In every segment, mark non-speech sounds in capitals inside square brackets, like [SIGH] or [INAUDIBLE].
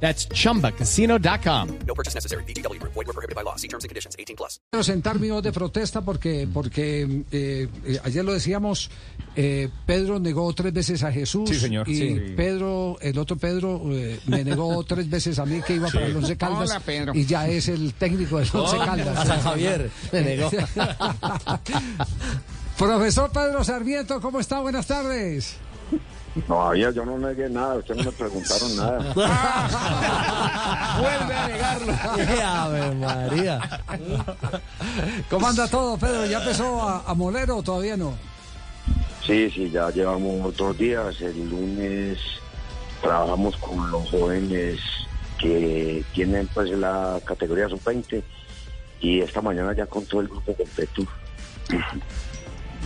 That's chumbacasino.com. No purchase necessary. BGW. Void were prohibited by law. See terms and conditions. 18 plus. Quiero sentar mi voz de protesta porque, porque eh, eh, ayer lo decíamos, eh, Pedro negó tres veces a Jesús. Sí, señor, Y sí. Pedro, el otro Pedro, eh, me negó [LAUGHS] tres veces a mí que iba para el Once Caldas. Hola, Pedro. Y ya es el técnico del Once Caldas. A San Javier le negó. [LAUGHS] Profesor Pedro Sarmiento, ¿cómo está? Buenas tardes. Todavía yo no negué nada, ustedes no me preguntaron nada. [LAUGHS] Vuelve a negarlo. [LAUGHS] Ave María. ¿Cómo anda todo, Pedro? ¿Ya empezó a, a moler o todavía no? Sí, sí, ya llevamos dos días. El lunes trabajamos con los jóvenes que tienen pues la categoría sub-20 y esta mañana ya con todo el grupo completo.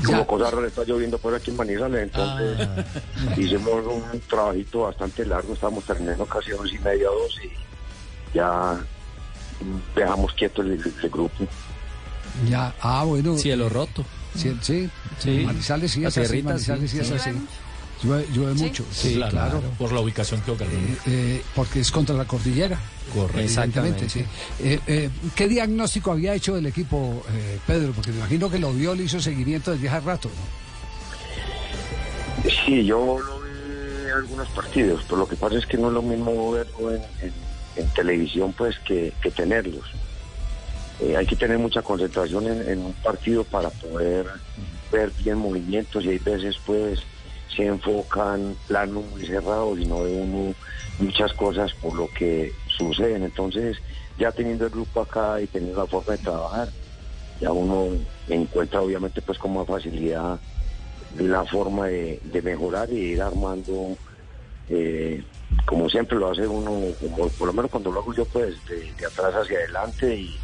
Como cosa rara está lloviendo por aquí en Manizales, entonces hicimos un trabajito bastante largo, estábamos terminando casi once y media, dos y ya dejamos quieto el, el grupo. Ya, ah, bueno. Cielo roto. Sí, sí. Sí. Manizales sí es así, Manizales sí, sí, es sí. así. Llueve, llueve mucho. Sí, claro. Por la ubicación geográfica. Eh, eh, porque es contra la cordillera. Correcto. Evidentemente, sí. Eh, eh, ¿Qué diagnóstico había hecho el equipo, eh, Pedro? Porque me imagino que lo vio, le hizo seguimiento desde hace rato, ¿no? Sí, yo lo vi en algunos partidos, pero lo que pasa es que no es lo mismo verlo en, en- en televisión pues que, que tenerlos. Eh, hay que tener mucha concentración en, en un partido para poder ver bien movimientos y hay veces pues se enfocan planos muy cerrados y no ve uno muchas cosas por lo que suceden. Entonces, ya teniendo el grupo acá y teniendo la forma de trabajar, ya uno encuentra obviamente pues con más facilidad la forma de, de mejorar y ir armando eh, como siempre lo hace uno, como por lo menos cuando lo hago yo pues de, de atrás hacia adelante y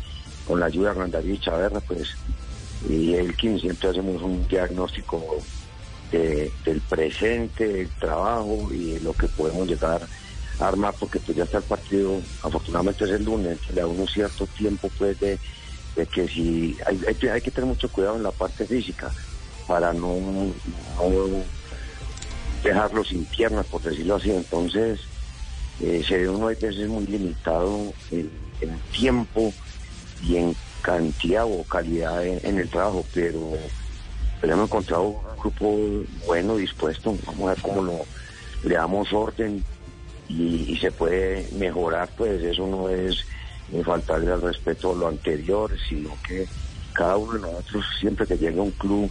con la ayuda de Hernán David Chaverra pues y Elkin siempre hacemos un diagnóstico de- del presente, del trabajo y lo que podemos llegar a armar porque pues ya está el partido, afortunadamente es el lunes, le da uno cierto tiempo pues de, que si hay, hay, que- hay tener mucho cuidado en la parte física para no, no dejarlo sin piernas, por decirlo así. Entonces, eh, se ve uno a veces muy limitado en, tiempo y en cantidad o calidad en el trabajo, pero, pero hemos encontrado un grupo bueno, dispuesto. Vamos a ver cómo lo, le damos orden y, se puede mejorar, pues eso no es eh, faltarle al respeto a lo anterior, sino que cada uno de nosotros siempre que llega a un club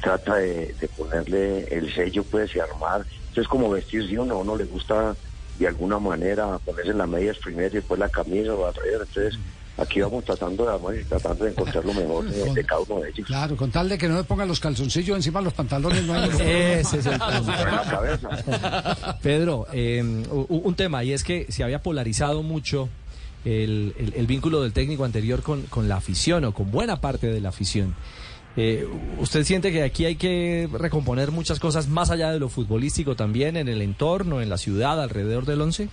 trata de, ponerle el sello pues y armar. Entonces como vestir si uno, uno le gusta de alguna manera ponerse las medias primero y después la camisa o al revés. Entonces aquí vamos tratando de armar y tratando de encontrar lo mejor de, de cada uno de ellos. Claro, con tal de que no me pongan los calzoncillos encima de los pantalones, no hay Ese es el. Pedro, eh, un tema, y es que se había polarizado mucho el, el- el vínculo del técnico anterior con, con la afición o con buena parte de la afición. Eh, ¿Usted siente que aquí hay que recomponer muchas cosas más allá de lo futbolístico también, en el entorno, en la ciudad, alrededor del once?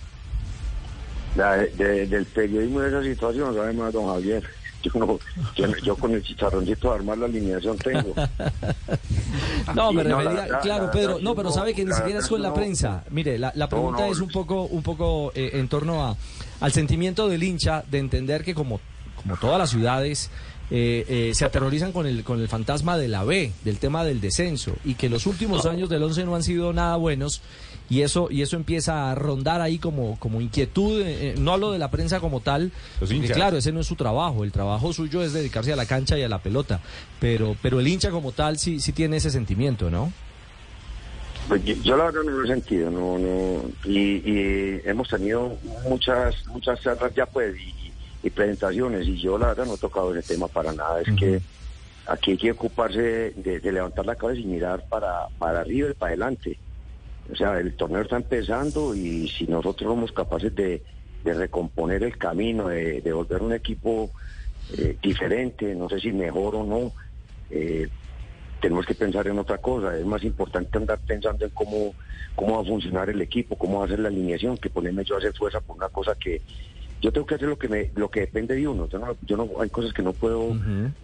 La- de- del periodismo de esa situación, sabe más don Javier. Yo, no- yo, yo con el chicharroncito de armar la alineación tengo. No, me no, refería, la- la- claro, la- Pedro, la- no, pero sabe que ni siquiera es con la prensa. Mire, la, la pregunta no, es un poco, un poco eh, en torno a al sentimiento del hincha de entender que como, como todas las ciudades eh, eh, se aterrorizan con el, con el fantasma de la B, del tema del descenso, y que los últimos años del 11 no han sido nada buenos, y eso, y eso empieza a rondar ahí como, como inquietud, eh, eh, no hablo de la prensa como tal, Los porque hinchas. claro, ese no es su trabajo, el trabajo suyo es dedicarse a la cancha y a la pelota, pero, pero el hincha como tal sí, sí tiene ese sentimiento, ¿no? Pues yo, yo la verdad no lo he sentido, no, no, y, y hemos tenido muchas, muchas charlas ya pues y, y presentaciones y yo la verdad no he tocado ese tema para nada, es que aquí hay que ocuparse de, de levantar la cabeza y mirar para, para arriba y para adelante. O sea, el torneo está empezando y si nosotros somos capaces de, de recomponer el camino, de, de volver un equipo eh, diferente, no sé si mejor o no. Eh, tenemos que pensar en otra cosa. Es más importante andar pensando en cómo, cómo va a funcionar el equipo, cómo va a ser la alineación, que ponerme yo a hacer fuerza por una cosa que yo tengo que hacer lo que me, lo que depende de uno. Yo no, yo no hay cosas que no puedo,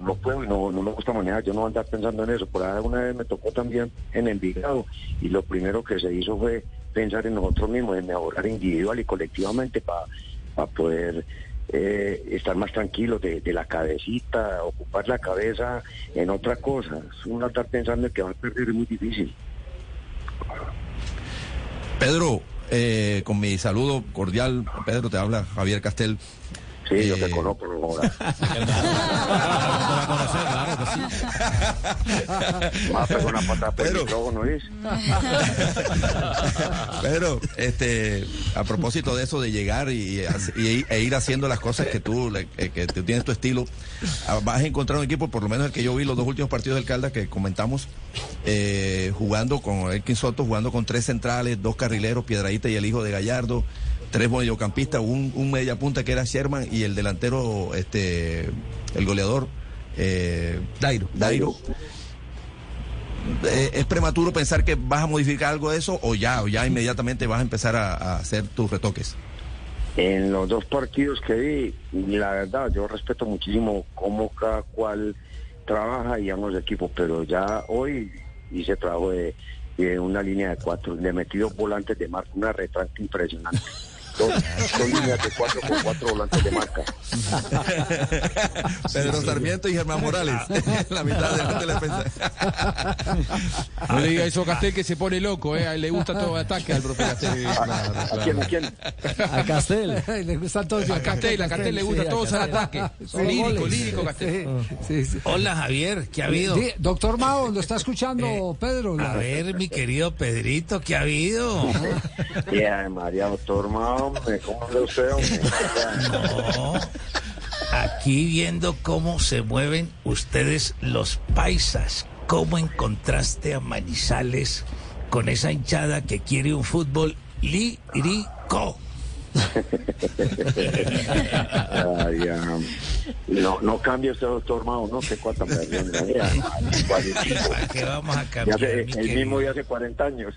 no puedo y no, no me gusta manejar. Yo no voy a andar pensando en eso. Por ahí una vez me tocó también en Envigado y lo primero que se hizo fue pensar en nosotros mismos, en mejorar individual y colectivamente para poder eh, estar más tranquilo de, de la cabecita, ocupar la cabeza en otra cosa. Uno estar pensando en que va a perder es muy difícil. Pedro, eh, con mi saludo cordial, Pedro, te habla Javier Castel. Sí, yo te conozco, ahora. Más persona para Pero-. [LAUGHS] Pedro, este, a propósito de eso de llegar y, y- e ir haciendo las cosas que tú, eh, que tú tienes tu estilo, ah, vas a encontrar un equipo, por lo menos el que yo vi los dos últimos partidos del Caldas que comentamos, eh, jugando con Elkin Soto, jugando con tres centrales, dos carrileros, Piedradita y el hijo de Gallardo, tres mediocampistas, un, un mediapunta que era Sherman y el delantero, este, el goleador, eh, Dairo. Dairo. Eh, ¿Es prematuro pensar que vas a modificar algo de eso o ya, o ya inmediatamente vas a empezar a, a hacer tus retoques? En los dos partidos que vi, la verdad, yo respeto muchísimo cómo cada cual trabaja y ambos equipos, pero ya hoy hice trabajo de, de una línea de cuatro, le metí dos volantes de marca, una retranca impresionante. [LAUGHS] Dos, dos líneas de cuatro con cuatro volantes de marca. [LAUGHS] Pedro Sarmiento y Germán Morales, [LAUGHS] [LAUGHS] la mitad de, la defensa. No le diga eso a Castel que se pone loco, ¿eh? A él le gusta todo el ataque al profe Castel. ¿A quién? ¿A quién? A Castel. Le gustan todos. A Castel, a Castel le gusta sí, al Castel. ataque. Sí. Lírico, Goles. lírico, Castel. Sí, sí, sí. Hola Javier, ¿qué ha habido? Doctor Mao, ¿lo está escuchando Eh, Pedro? A ver, mi querido Pedrito, ¿qué ha habido? Y ay, María, doctor Mao, ¿cómo hombre? No, aquí viendo cómo se mueven ustedes los paisas, cómo en contraste a Manizales con esa hinchada que quiere un fútbol lírico. Ay, ah, no, no cambie usted, doctor Mao, ¿no? Qué cuata perdón. ¿Para qué vamos a Ya cambiar? hace, mi el querido? mismo de hace 40 años.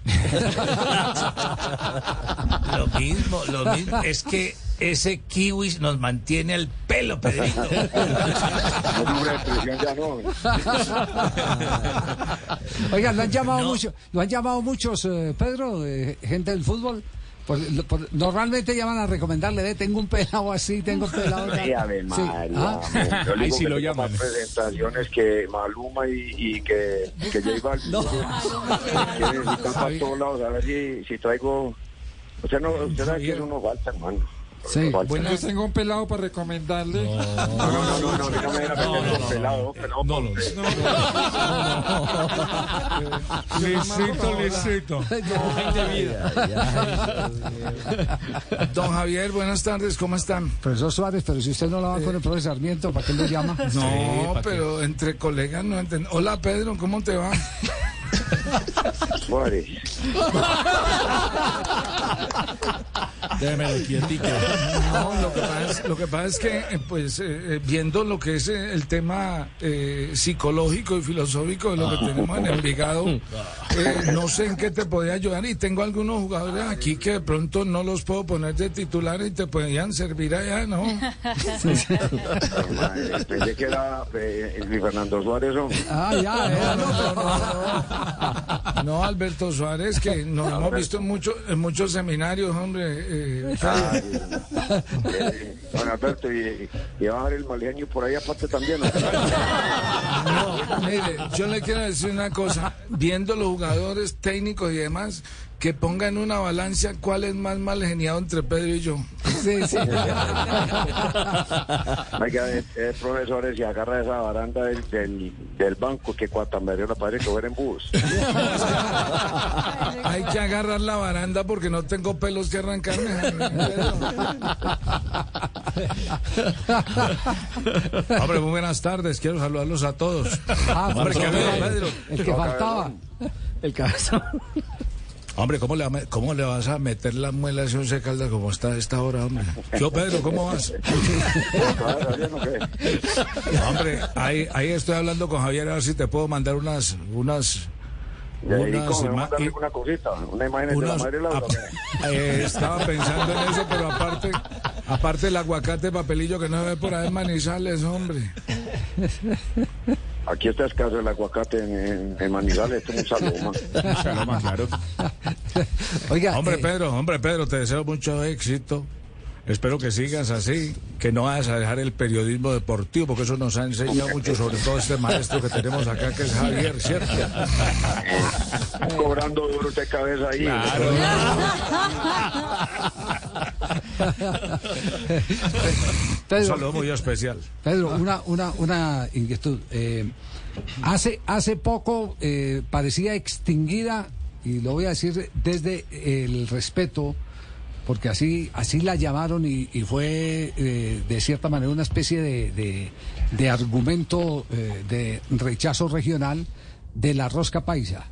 Lo mismo, lo mismo. Es que ese kiwi nos mantiene al pelo, Pedrito. No libre de presión ya no. Oiga, lo han llamado No. mucho, lo han llamado muchos, eh, Pedro, eh, gente del fútbol. Por- por- normalmente llaman a recomendarle, ve, tengo un pelado así, tengo un pelado. tal". Sí, Ave Sí. María, Ah. Yo Ahí sí lo llaman. más presentaciones que Maluma y, y que, que J Balvin. Que necesitan para todos lados, a ver si, si traigo... O sea, no, usted sabe que eso no falta, hermano. Sí. No. Bueno, yo tengo un pelado para recomendarle. No, no, no, no, no, no, no pelado, pelado. No, no, Licito, licito. Don Javier, buenas tardes, ¿cómo están? Profesor Suárez, pero si usted no la va con el profesor Sarmiento, ¿para qué lo llama? No, pero entre colegas no entiendo. Hola Pedro, ¿cómo te va? Suárez. [LAUGHS] Déjemelo quietico. No, lo que pasa es, lo que pasa es que, eh, pues, eh, eh, viendo lo que es el tema eh, psicológico y filosófico de lo que tenemos en Envigado, eh, no sé en qué te podía ayudar y tengo algunos jugadores aquí que de pronto no los puedo poner de titular y te podían servir allá, ¿no? [LAUGHS] Pensé que era Luis Fernando Suárez, hombre. Ah, ya, era, no, no, no. No, Alberto Suárez, que [LAUGHS] nos hemos visto en, mucho, en muchos seminarios, hombre. eh, Ay, eh, Don Alberto, y, y va a dar el maleño por ahí aparte también. No, mire, yo le quiero decir una cosa, viendo los jugadores técnicos y demás, que pongan una balanza cuál es más mal geniado entre Pedro y yo. Sí, sí. [LAUGHS] Oiga, profesores, y agarra esa baranda del, del, del banco que Cuatamberio la parece que fuera en bus. [LAUGHS] Hay que agarrar la baranda porque no tengo pelos que arrancarme. [LAUGHS] Hombre, muy buenas tardes, quiero saludarlos a todos. Ah, Hombre, profesor ¿qué ha habido, Suárez, Pedro? El que faltaba. El cabezón. Hombre, ¿cómo le, ¿cómo le vas a meter la muela a ese once caldas como está a esta hora, hombre? Yo, Pedro, ¿cómo vas? [LAUGHS] Hombre, ahí, ahí estoy hablando con Javier a ver si te puedo mandar unas, unas, Y ahí, unas ¿cómo me ima- mandan i- alguna cosita? Una imagen de la madre Laura. [LAUGHS] eh, estaba pensando en eso, pero aparte, aparte el aguacate papelillo que no se ve por ahí en Manizales, hombre. Aquí está escaso el aguacate en, en, en Manizales. Esto es un saludo, man. claro. [LAUGHS] Oiga, Hombre, eh, Pedro, hombre, Pedro, te deseo mucho éxito. Espero que sigas así, que no vayas a dejar el periodismo deportivo, porque eso nos ha enseñado mucho, sobre todo este maestro que tenemos acá, que es Javier, ¿cierto? [LAUGHS] Cobrando duro de cabeza ahí. [LAUGHS] Un Pedro, saludo muy especial. Pedro, una, una, una inquietud. Eh, hace, hace poco eh, parecía extinguida, y lo voy a decir desde el respeto, porque así, así la llamaron y, fue eh, de cierta manera una especie de, de- de argumento eh, de rechazo regional de la rosca paisa.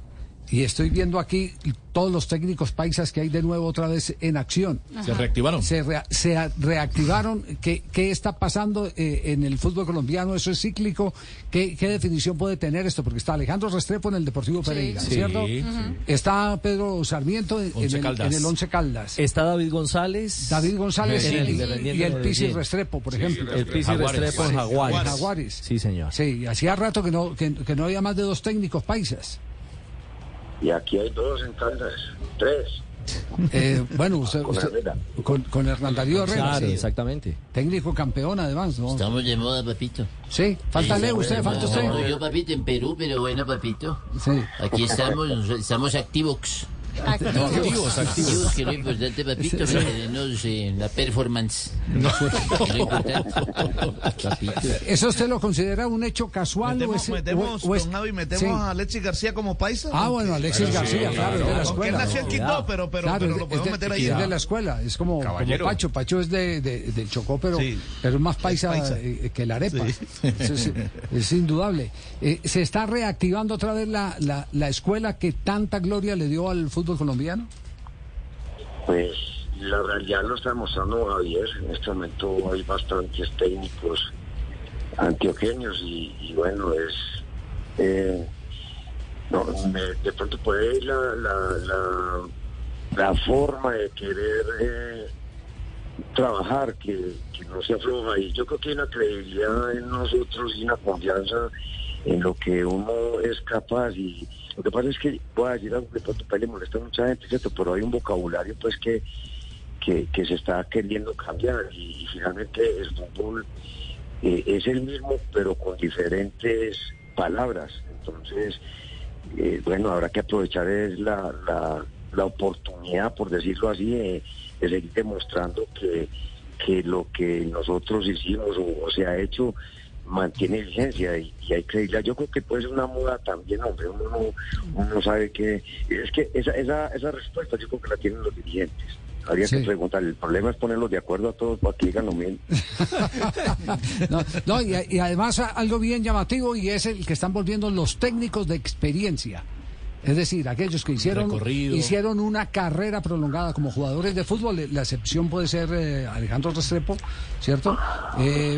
Y estoy viendo aquí todos los técnicos paisas que hay de nuevo otra vez en acción. Se reactivaron. Se, rea- se reactivaron. ¿Qué, qué está pasando eh, en el fútbol colombiano? ¿Eso es cíclico? ¿Qué, qué definición puede tener esto? Porque está Alejandro Restrepo en el Deportivo Pereira, Sí, ¿cierto? sí. Está Pedro Sarmiento en, el, Caldas. en el Once Caldas. Está David González. David González en y, el y- Independiente y el Pisi Medellín. Restrepo, por ejemplo. El Pisi Restrepo en Jaguares. Jaguares. Sí, señor. Sí, hacía rato que no, que, que no había más de dos técnicos paisas. Y aquí hay dos en Caldas. Tres. Eh, bueno, usted, Con usted- con, con Hernán Darío Herrera, Claro, sí. exactamente. técnico campeón además, ¿no? Estamos de moda, papito. Sí, falta Sí, Leo, usted, bueno, falta usted. yo, papito, en Perú, pero bueno, papito. Sí. Aquí estamos, estamos activos. Activos, activos. que es lo importante, papito, mantenernos en la performance. Es [LAUGHS] lo importante. Papito. ¿Eso usted lo considera un hecho casual o Metemos, es, metemos, o- o es- don Javi, metemos sí. a Alexis García como paisa. Ah, bueno, Alexis García, claro, es de la Aunque él escuela. nació en Quito, pero, pero, Claro, pero es lo de- podemos de, meter ahí. es de la escuela, es como, como Caballero. Pacho. Pacho es de, de- del Chocó, pero, Sí. pero es más paisa, Es paisa. eh, que la arepa. Sí. Eso es, es indudable. Eh, ¿Se está reactivando otra vez la, la, la escuela que tanta gloria le dio al fútbol colombiano? Pues la realidad lo está mostrando Javier. En este momento hay bastantes técnicos antioqueños y, bueno, es... eh, de pronto puede ir la, la, la, forma de querer eh, trabajar que, que no se afloja y yo creo que hay una credibilidad en nosotros y una confianza en lo que uno es capaz y lo que pasa es que voy a decir algo que pronto le molesta a mucha gente cierto pero hay un vocabulario pues que que, se está queriendo cambiar y, finalmente el fútbol eh, es el mismo pero con diferentes palabras. Entonces eh, bueno, habrá que aprovechar es la, la, oportunidad, por decirlo así, de, seguir demostrando que, que lo que nosotros hicimos o se ha hecho mantiene vigencia y, y hay credibilidad. Yo creo que puede ser una moda también, hombre, uno no, uno sabe que... Es que esa, esa, esa respuesta yo creo que la tienen los dirigentes. Habría Sí. que preguntar, el problema es ponerlos de acuerdo a todos para que digan lo mismo. [LAUGHS] No, no, y, y además algo bien llamativo y es el que están volviendo los técnicos de experiencia. Es decir, aquellos que hicieron, Recorrido. hicieron una carrera prolongada como jugadores de fútbol. La excepción puede ser eh, Alejandro Restrepo, ¿cierto? Eh,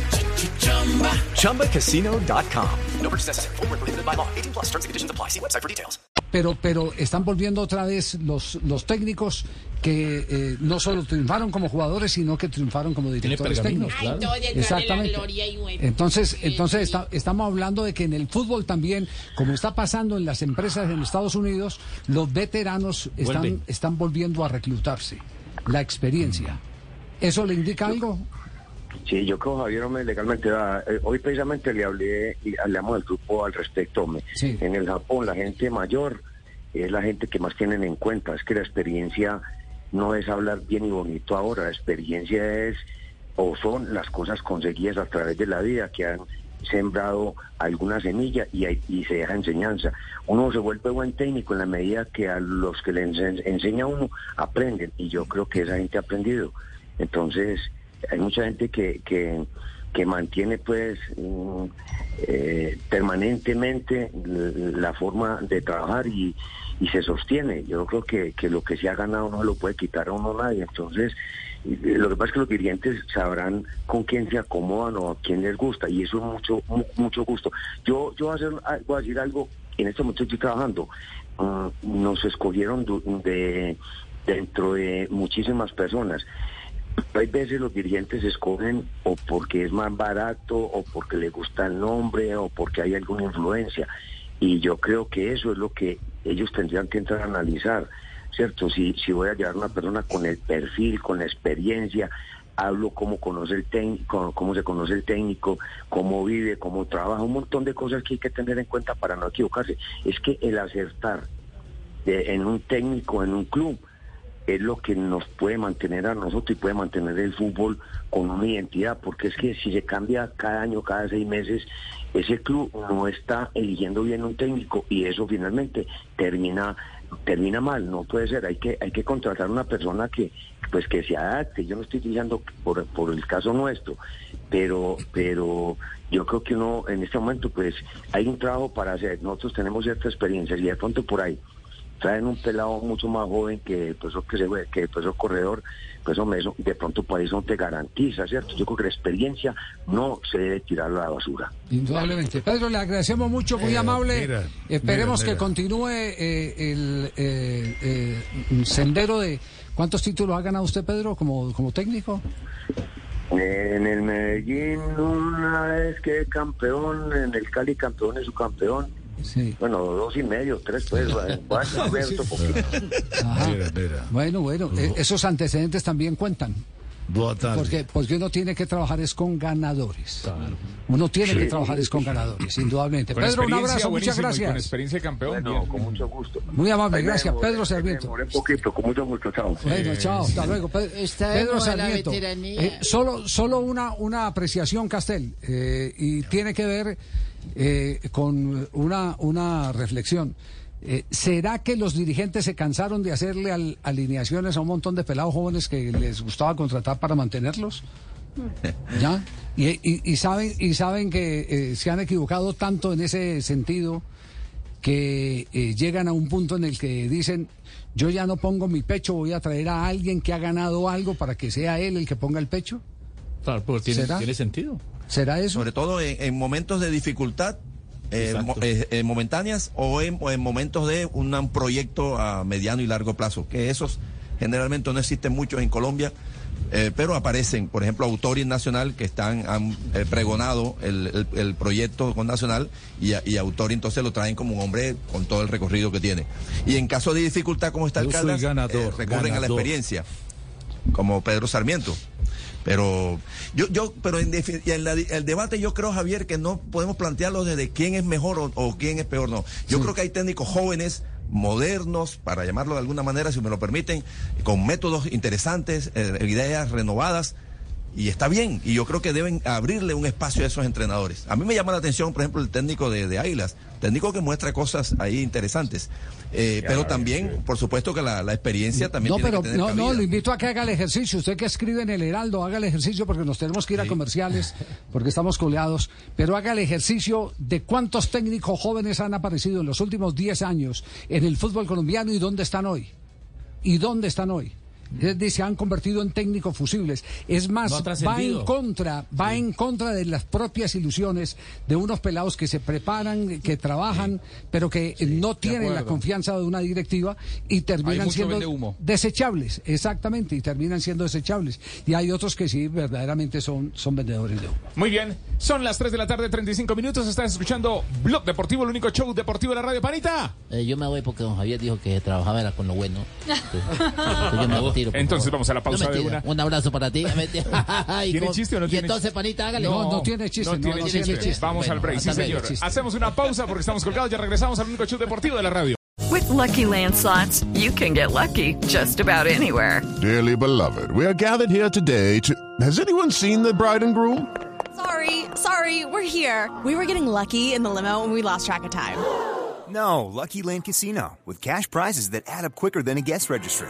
ChumbaCasino.com. No purchase necessary. Void where prohibited by law. 18 plus terms and conditions apply. See website for details. pero, pero están volviendo otra vez los, los técnicos que eh, no solo triunfaron como jugadores, sino que triunfaron como directores técnicos. claro. Exactamente. Entonces, entonces está- estamos hablando de que en el fútbol también, como está pasando en las empresas en Estados Unidos, los veteranos están, están volviendo a reclutarse. La experiencia. ¿Eso le indica algo? Sí, yo creo, Javier, hombre, legalmente, ah, eh, hoy precisamente le hablé y hablamos al grupo al respecto. hombre. Sí. En el Japón, la gente mayor es la gente que más tienen en cuenta. Es que la experiencia no es hablar bien y bonito ahora, la experiencia es o son las cosas conseguidas a través de la vida que han sembrado alguna semilla y, hay- y se deja enseñanza. Uno se vuelve buen técnico en la medida que a los que le ense- enseña uno aprenden y yo creo que esa gente ha aprendido. Entonces, hay mucha gente que, que, mantiene pues mm, eh, permanentemente la forma de trabajar y, y se sostiene. Yo creo que, que lo que se ha ganado no lo puede quitar a uno nadie. Entonces, lo que pasa es que los dirigentes sabrán con quién se acomodan o a quién les gusta y eso es mucho mu- mucho gusto. Yo yo voy a, decir algo, en este momento estoy trabajando. Ah, nos escogieron de dentro de muchísimas personas. Hay veces los dirigentes escogen o porque es más barato o porque le gusta el nombre o porque hay alguna influencia. Y yo creo que eso es lo que ellos tendrían que entrar a analizar, ¿cierto? Si, si voy a llevar una persona con el perfil, con la experiencia, hablo cómo conoce el técnico, cómo se conoce el técnico, cómo vive, cómo trabaja, un montón de cosas que hay que tener en cuenta para no equivocarse. Es que el acertar de- en un técnico, en un club, es lo que nos puede mantener a nosotros y puede mantener el fútbol con una identidad, porque es que si se cambia cada año, cada seis meses, ese club no está eligiendo bien un técnico y eso finalmente termina termina mal, no puede ser, hay que hay que contratar una persona que pues que se adapte, yo no estoy diciendo por, por el caso nuestro, pero pero yo creo que uno en este momento pues hay un trabajo para hacer, nosotros tenemos cierta experiencia y de pronto por ahí traen un pelado mucho más joven que el profesor que se que el profesor corredor, pues hombre, eso de pronto por eso no te garantiza, ¿cierto? Yo creo que la experiencia no se debe tirar a la basura. Indudablemente. Pedro, le agradecemos mucho, muy Eh, amable. mira, Esperemos mira, que continúe eh, el eh, eh, sendero de... ¿Cuántos títulos ha ganado usted, Pedro, como, como técnico? En el Medellín una vez que campeón, en el Cali campeón es su campeón. Sí. Bueno, dos y medio, tres pues, [LAUGHS] poquito. Mira, mira. Bueno, bueno, eh, esos antecedentes también cuentan. Porque, porque uno tiene que trabajar es con ganadores. Uno tiene Sí. que trabajar es con ganadores, indudablemente. Con Pedro, un abrazo, muchas y Con gracias. experiencia de campeón. Bueno, con mucho gusto. Muy amable, Ahí gracias. demoré, Pedro Sarmiento. un poquito, con mucho gusto, chao. Bueno, chao, hasta luego. Pedro la Sarmiento. Eh, solo, solo una, una apreciación, Castel, eh, y tiene que ver eh, con una, una reflexión. Eh, ¿Será que los dirigentes se cansaron de hacerle al- alineaciones a un montón de pelados jóvenes que les gustaba contratar para mantenerlos? [LAUGHS] ¿Ya? Y, y- y saben, y saben que eh, se han equivocado tanto en ese sentido que eh, llegan a un punto en el que dicen, yo ya no pongo mi pecho, voy a traer a alguien que ha ganado algo para que sea él el que ponga el pecho. Claro, pues tiene, ¿Será? tiene sentido. ¿Será eso? Sobre todo en, en momentos de dificultad eh, eh, eh, momentáneas o en, o en momentos de un, un proyecto a mediano y largo plazo, que esos generalmente no existen muchos en Colombia, eh, pero aparecen, por ejemplo, Autori Nacional, que están, han eh, pregonado el, el- el proyecto con Nacional y, a- y entonces lo traen como un hombre con todo el recorrido que tiene. Y en caso de dificultad como está el Caldas, ganador, recurren a la experiencia como Pedro Sarmiento. Pero yo, yo, pero en, en la el debate yo creo, Javier, que no podemos plantearlo desde quién es mejor o, o quién es peor, no. Yo creo que hay técnicos jóvenes, modernos, para llamarlo de alguna manera, si me lo permiten, con métodos interesantes, eh, ideas renovadas. Y está bien, y yo creo que deben abrirle un espacio a esos entrenadores. A mí me llama la atención, por ejemplo, el técnico de, de Águilas, técnico que muestra cosas ahí interesantes. Eh, pero también, por supuesto, que la, la experiencia también No, tiene pero que tener no, no, lo invito a que haga el ejercicio. Usted que escribe en el Heraldo, haga el ejercicio porque nos tenemos que ir a comerciales, porque estamos coleados. Pero haga el ejercicio de cuántos técnicos jóvenes han aparecido en los últimos 10 años en el fútbol colombiano y dónde están hoy. ¿Y dónde están hoy? Se han convertido en técnicos fusibles. Es más, No va en contra, va en contra de las propias ilusiones de unos pelados que se preparan, que trabajan, pero que no tienen la confianza de una directiva y terminan siendo humo. desechables, exactamente, y terminan siendo desechables. Y hay otros que sí, verdaderamente son, son vendedores de humo. Muy bien, son las 3 de la tarde, 35 minutos. Estás escuchando Blog Deportivo, el único show deportivo de la radio. Panita. Eh, yo me voy porque don Javier dijo que trabajaba era con lo bueno. [LAUGHS] Entonces, yo me retiro, Entonces favor. vamos a la pausa No, de una. Un abrazo para ti. [LAUGHS] ¿Tiene ¿Tiene chiste o no y tiene entonces, chiste? panita, hágale. No, no tiene chiste, No no, tiene no chiste. chiste. Vamos Bueno, al break, sí señor. Hacemos una pausa porque estamos colgados. Ya regresamos al único show deportivo de la radio. With Lucky Land slots, you can get lucky just about anywhere. Dearly beloved, we are gathered here today to. Has anyone seen the bride and groom? Sorry, sorry, we're here. We were getting lucky in the limo and we lost track of time. No, Lucky Land Casino, with cash prizes that add up quicker than a guest registry.